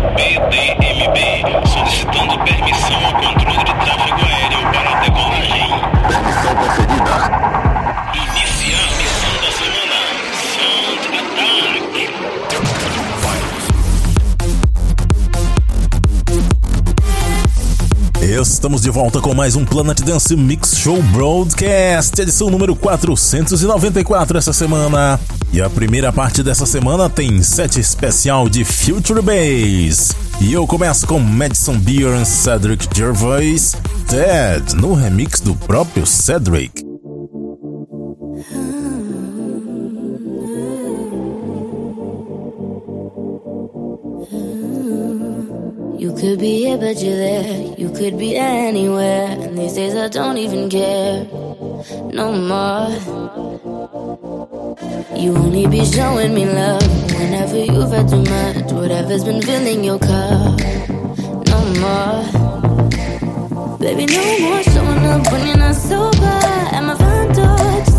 PDMB, solicitando permissão ao controle de tráfego aéreo para a decolagem. Permissão concedida. Iniciar missão da semana. Sound Attack. Estamos de volta com mais um Planet Dance Mix Show Broadcast, edição número 494 essa semana. E a primeira parte dessa semana tem set especial de Future Bass. E eu começo com Madison Beer e Cedric Gervais, Dead, no remix do próprio Cedric. You could be here, but you're there. You could be anywhere. And these days I don't even care. No more. You only be showing me love whenever you've had too much. Whatever's been filling your cup. No more. Baby, no more showing up when you're not sober. At my front door,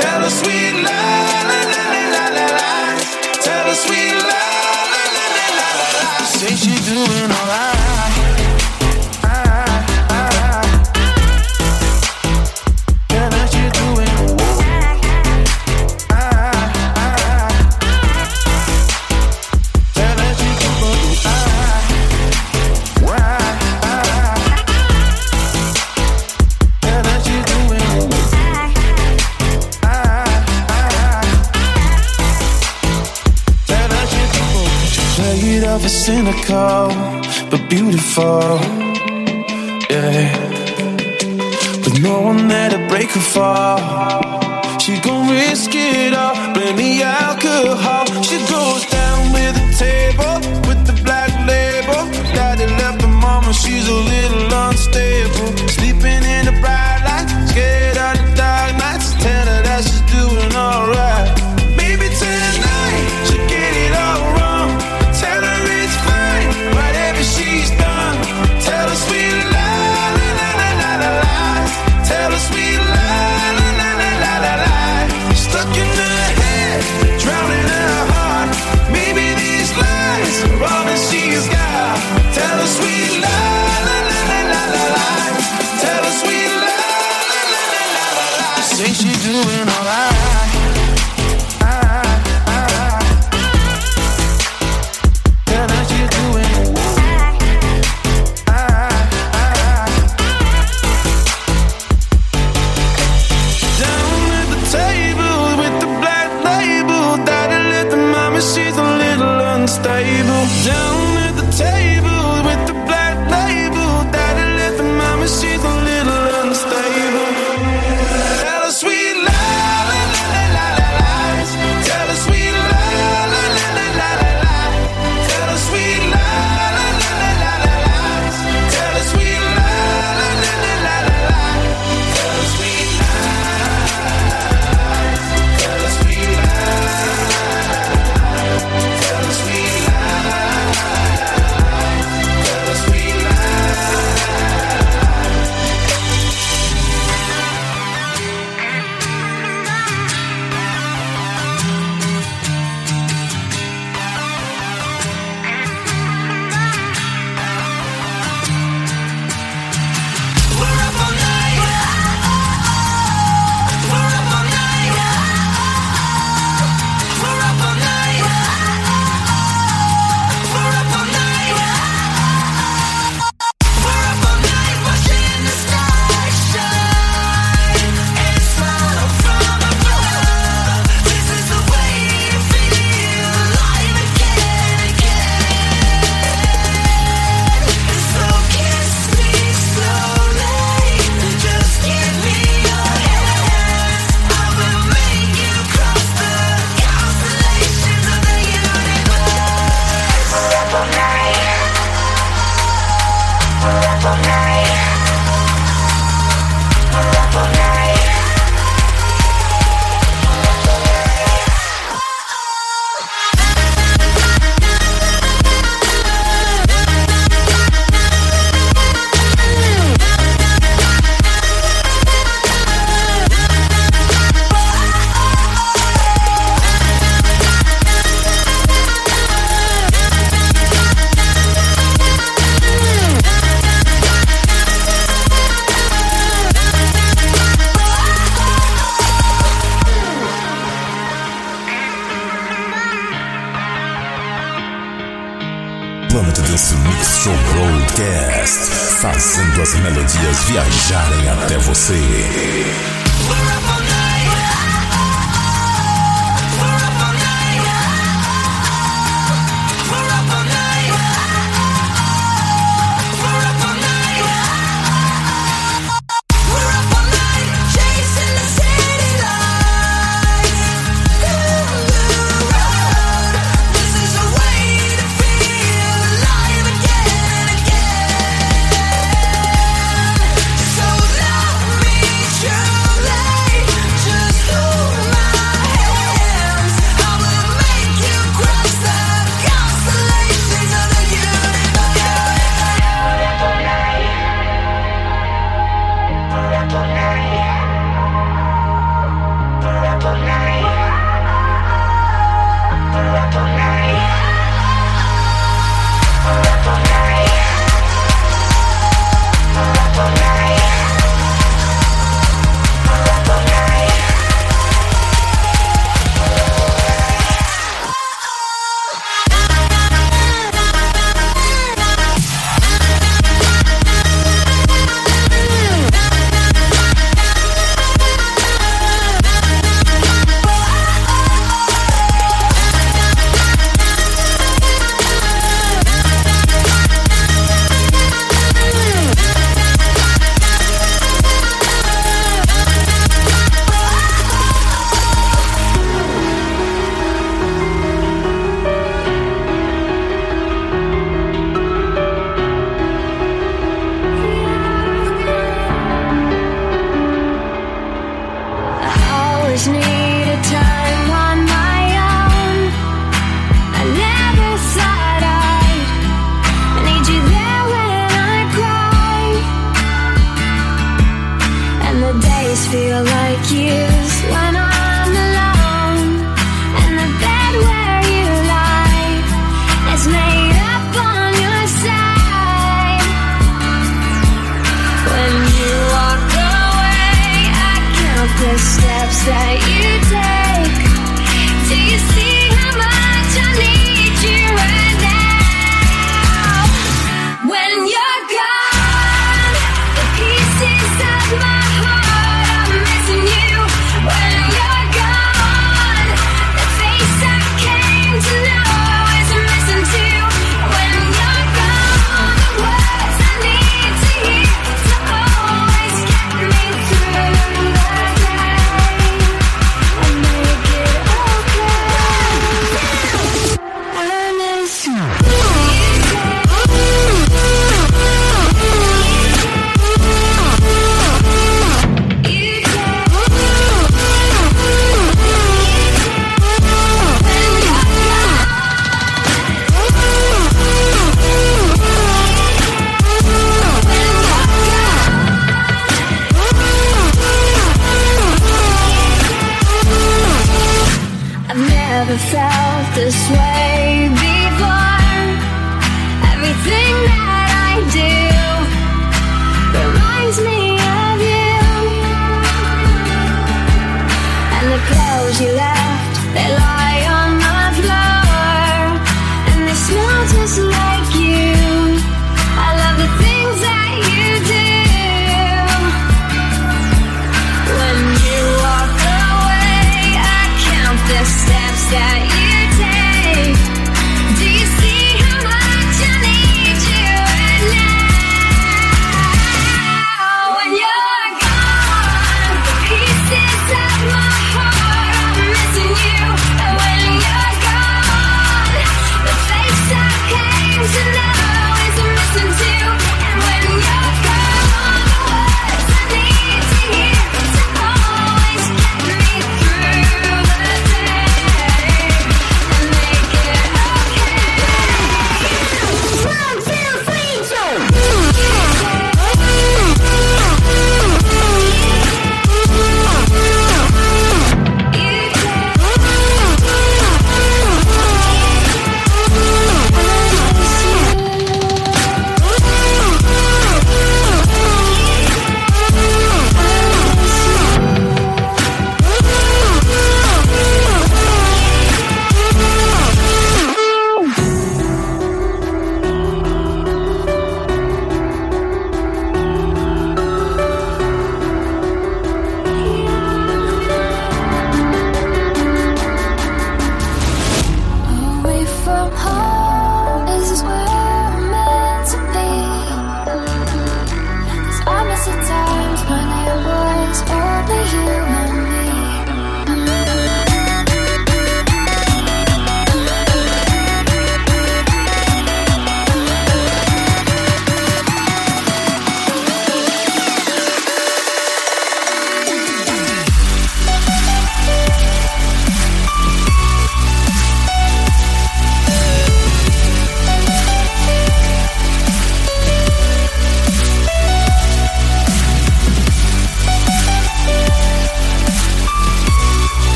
Tell a sweet lie, la la la la la la. Tell a sweet lie, la la la la la. Say she doing alright. But beautiful. She's a little unstable. Down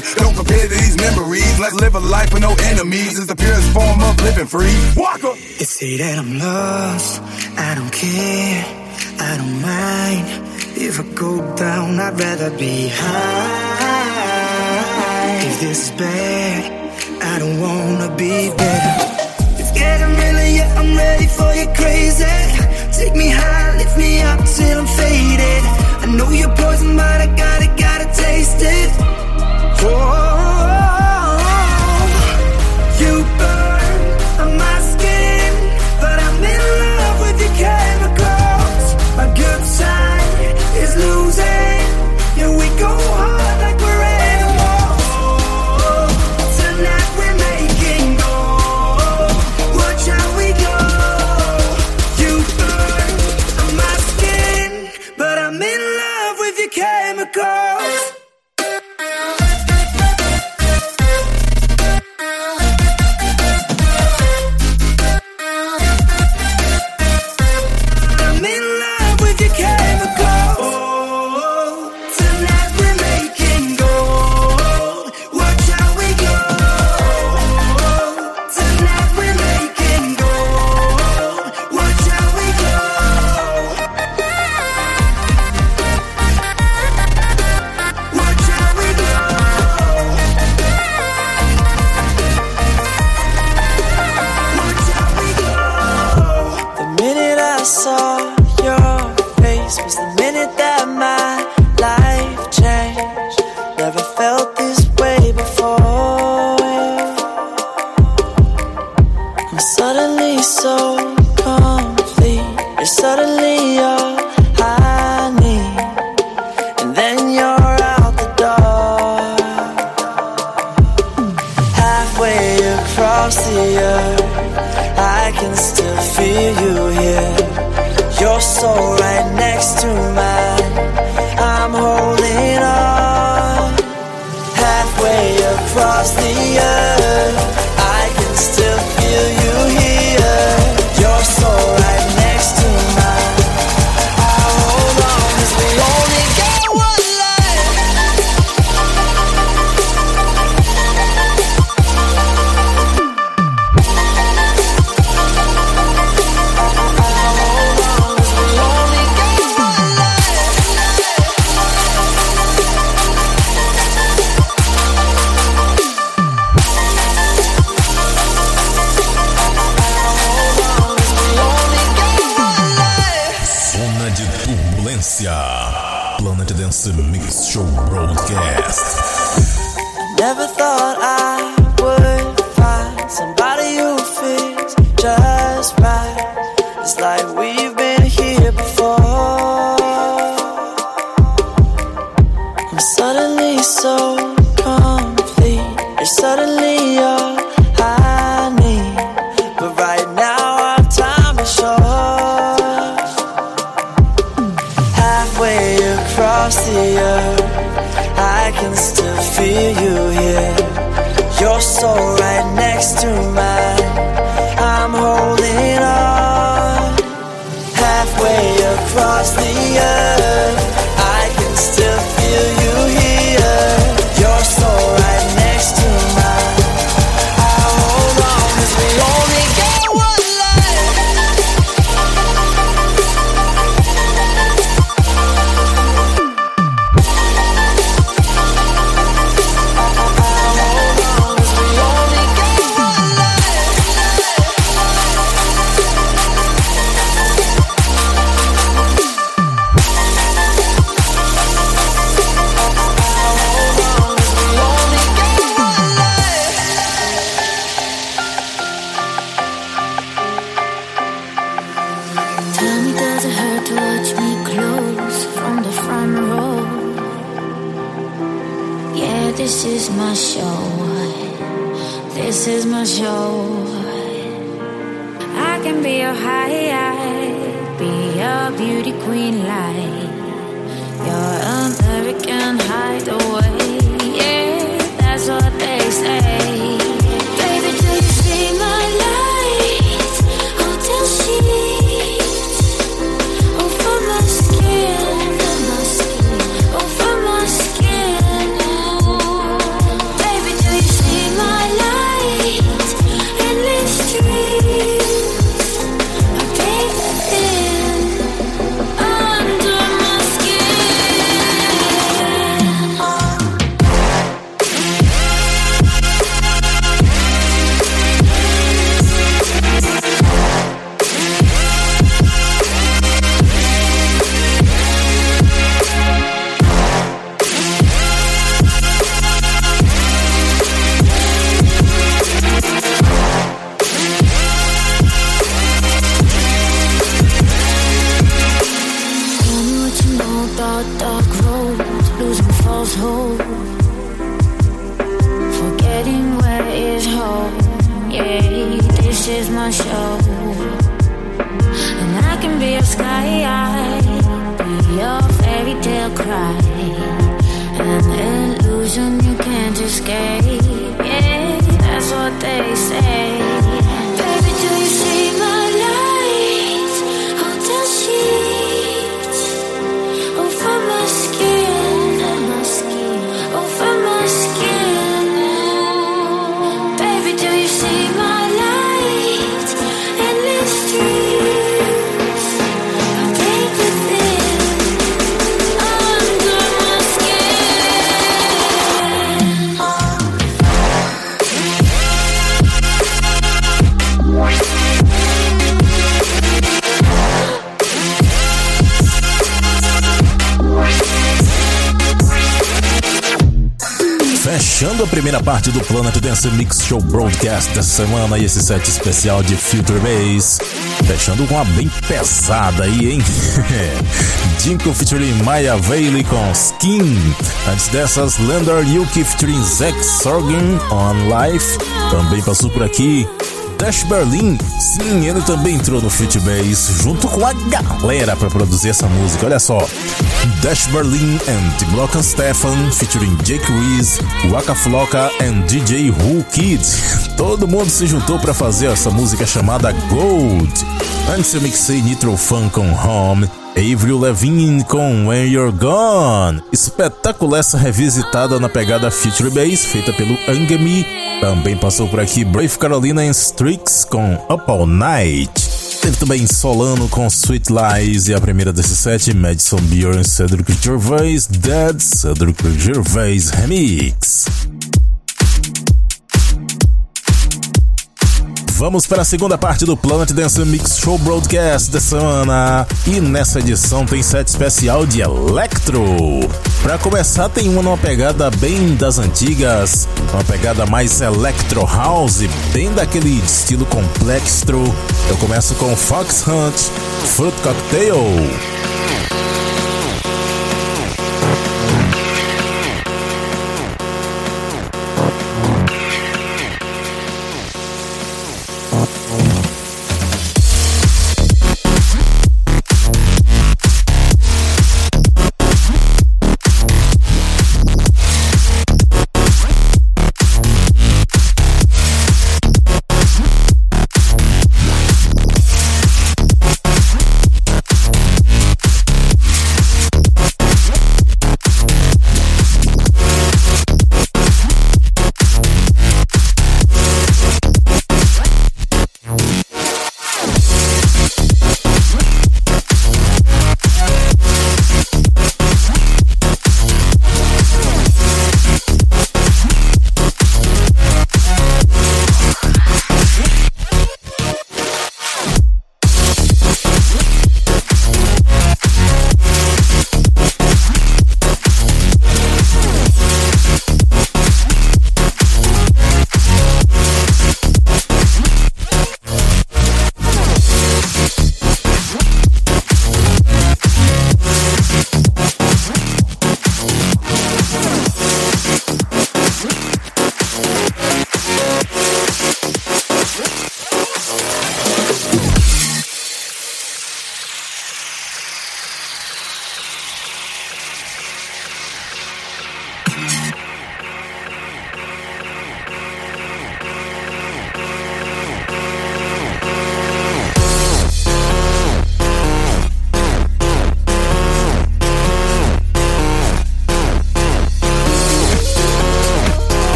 Don't compare to these memories. Let's live a life with no enemies. It's the purest form of living free. Walker. They say that I'm lost. I don't care. I don't mind. If I go down, I'd rather be high. If this is bad, I don't wanna be better. It's getting really, yeah, I'm ready for you crazy. Take me high, lift me up till I'm faded. I know you're poison, but I gotta, gotta taste it. 我 Excelsior. I can still feel you here. You're so right next to me. Do Planet Dance Mix Show Broadcast dessa semana e esse set especial de Future Bass. Fechando com uma bem pesada aí, hein? Jinko featuring Maya Bailey com Skin. Antes dessas, Lander Yuki featuring Zack Sorgen on Life. Também passou por aqui Dash Berlin, sim, ele também entrou no Future Bass junto com a galera para produzir essa música. Olha só, Dash Berlin and Block and Stefan featuring Jake Reese, Waka Flocka and DJ Who Kid. Todo mundo se juntou para fazer essa música chamada Gold. Antes eu mixei Nitro Fun com Home. Avril Lavigne com When You're Gone. Espetacular essa revisitada na pegada Future Bass, feita pelo Angami. Também passou por aqui Brave Carolina and Strix com Up All Night. Teve também Solano com Sweet Lies e a primeira desses sete, Madison Beer Cedric Gervais, Dead Cedric Gervais Remix. Vamos para a segunda parte do Planet Dance Mix Show Broadcast da semana. E nessa edição tem set especial de Electro. Para começar, tem uma numa pegada bem das antigas, uma pegada mais Electro House, bem daquele estilo complexo. Eu começo com Fox Hunt, Fruit Cocktail.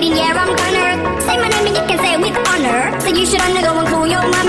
bleeding, yeah, I'm gonna Say my name and you can say it with honor. So you should undergo and call your mama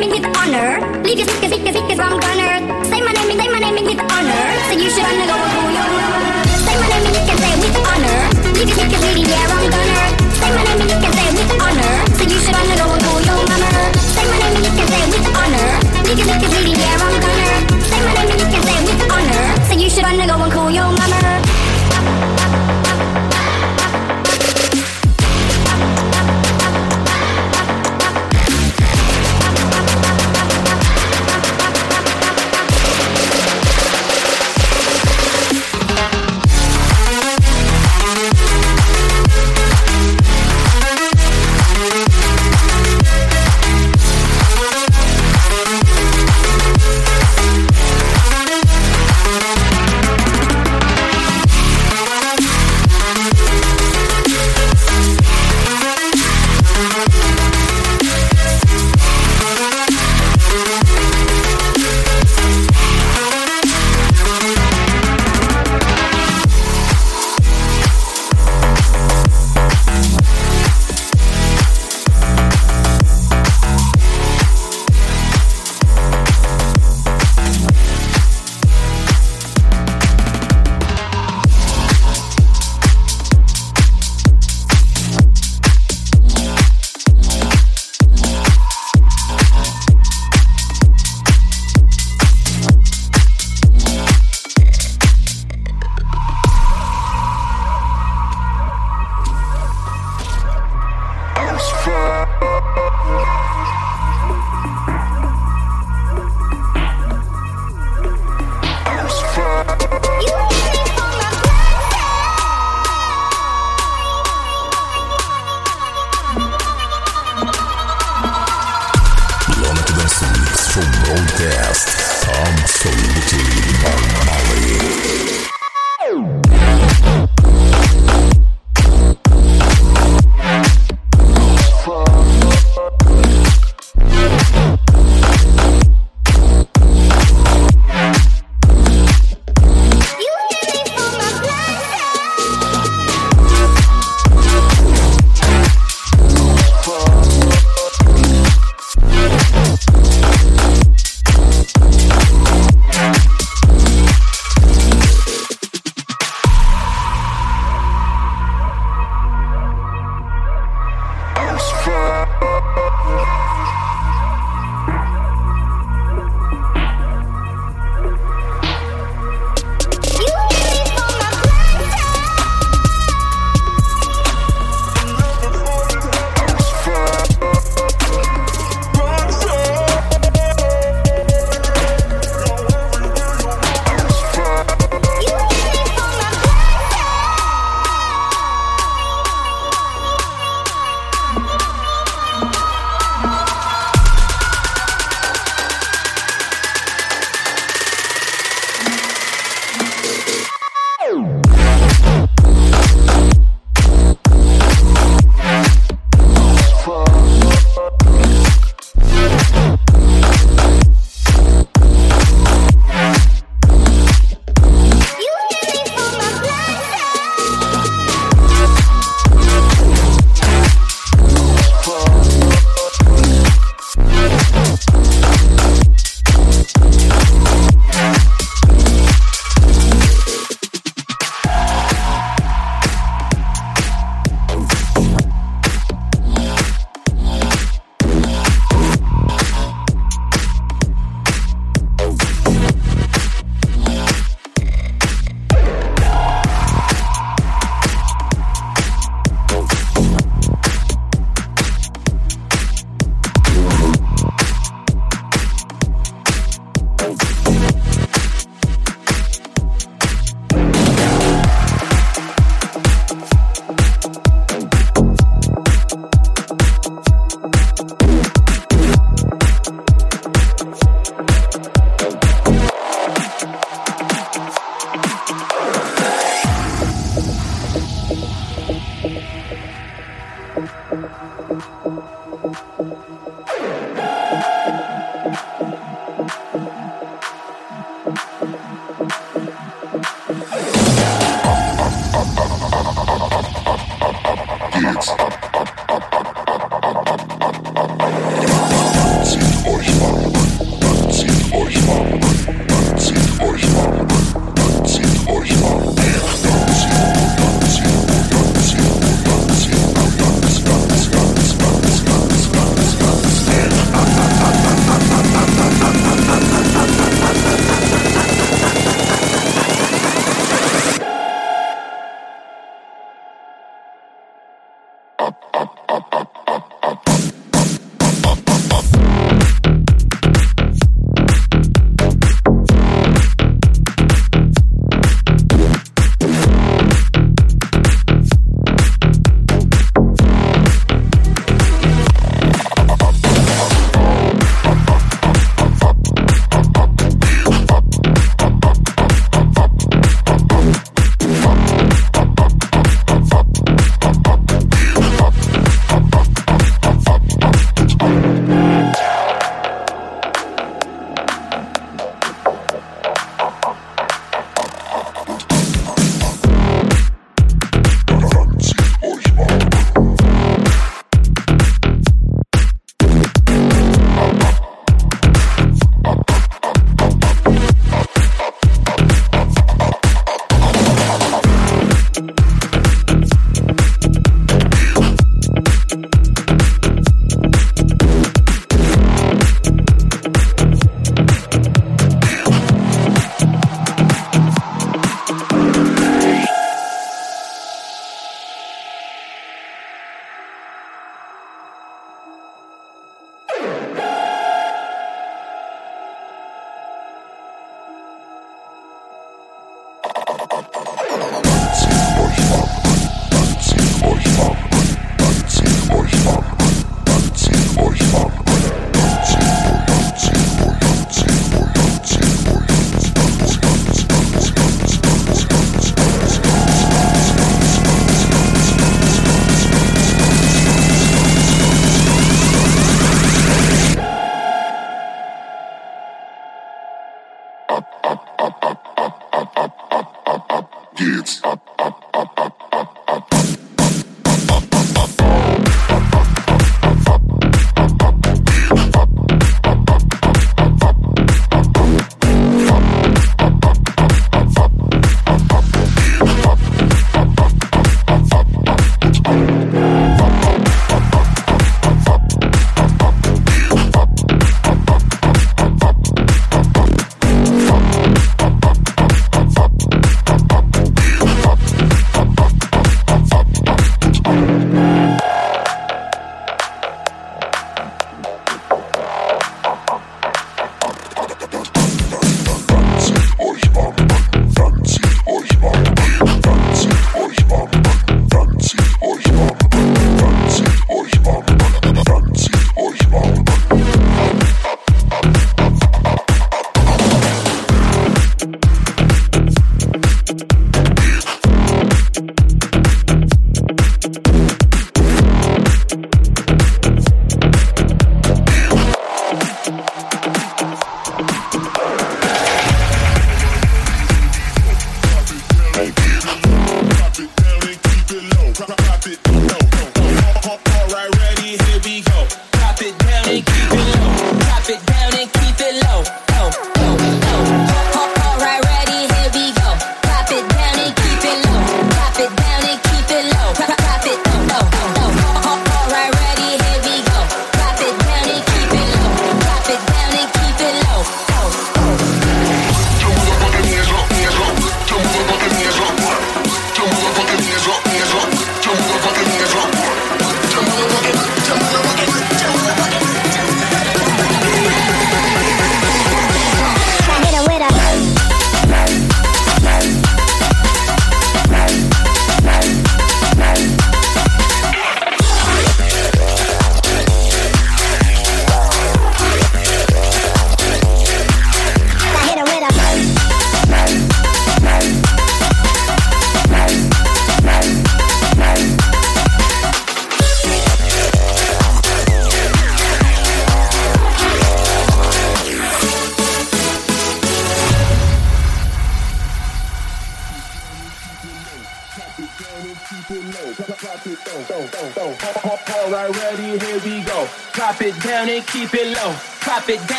claiming with honor. Leave your speakers, speakers, speakers from gunner.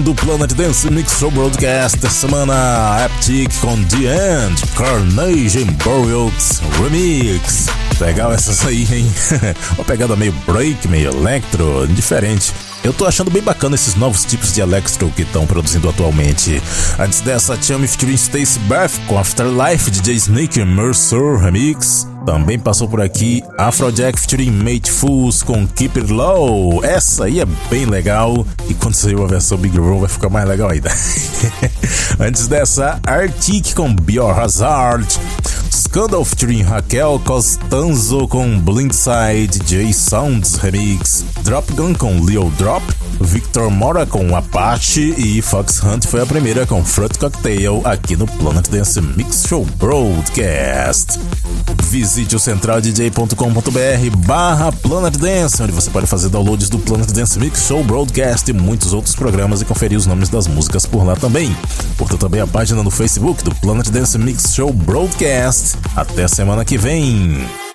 Fechando o Planet Dance Mix Show Broadcast semana, Aptic com The End, Carnage Boreals Remix. Legal essas aí, hein? Uma pegada meio break, meio electro, diferente. Eu tô achando bem bacana esses novos tipos de electro que estão produzindo atualmente. Antes dessa, Chummy featuring Stacy Beth com Afterlife, DJ Snake Mercer Remix. Também passou por aqui Afrojack featuring Mate Fools com Keep It Low. Essa aí é bem legal. E quando sair a versão Big Room vai ficar mais legal ainda. Antes dessa, Arctic com Biohazard. Scandal featuring Raquel Costanzo com Blindside, J Sounds Remix, Drop Gun com Leo Drop, Victor Mora com Apache e Fox Hunt foi a primeira com Fruit Cocktail aqui no Planet Dance Mix Show Broadcast. Visite o centraldj.com.br barra Planet Dance, onde você pode fazer downloads do Planet Dance Mix Show Broadcast e muitos outros programas e conferir os nomes das músicas por lá também. Curta também a página no Facebook do Planet Dance Mix Show Broadcast. Até semana que vem!